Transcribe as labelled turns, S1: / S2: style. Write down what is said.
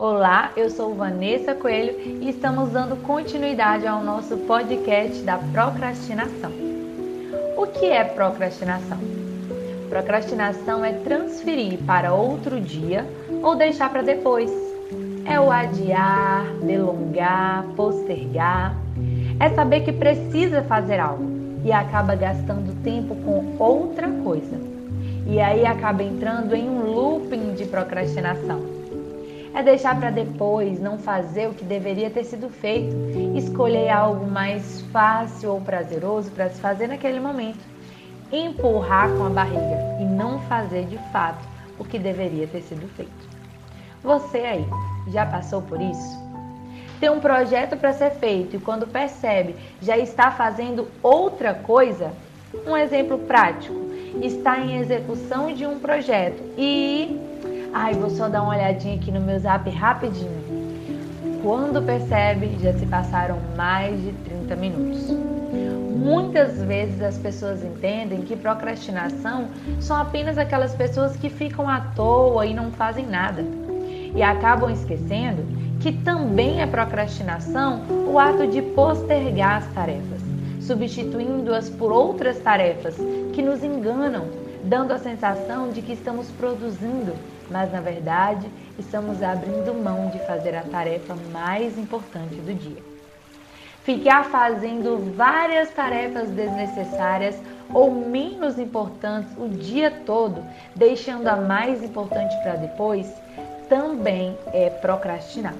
S1: Olá, eu sou Vanessa Coelho e estamos dando continuidade ao nosso podcast da procrastinação. O que é procrastinação? Procrastinação é transferir para outro dia ou deixar para depois. É o adiar, delongar, postergar. É saber que precisa fazer algo e acaba gastando tempo com outra coisa. E aí acaba entrando em um looping de procrastinação é deixar para depois, não fazer o que deveria ter sido feito, escolher algo mais fácil ou prazeroso para se fazer naquele momento, empurrar com a barriga e não fazer de fato o que deveria ter sido feito. Você aí, já passou por isso? Tem um projeto para ser feito e quando percebe já está fazendo outra coisa? Um exemplo prático: está em execução de um projeto e Ai, vou só dar uma olhadinha aqui no meu zap rapidinho. Quando percebe, já se passaram mais de 30 minutos. Muitas vezes as pessoas entendem que procrastinação são apenas aquelas pessoas que ficam à toa e não fazem nada. E acabam esquecendo que também é procrastinação o ato de postergar as tarefas, substituindo-as por outras tarefas que nos enganam, dando a sensação de que estamos produzindo mas na verdade estamos abrindo mão de fazer a tarefa mais importante do dia. Ficar fazendo várias tarefas desnecessárias ou menos importantes o dia todo, deixando a mais importante para depois, também é procrastinar.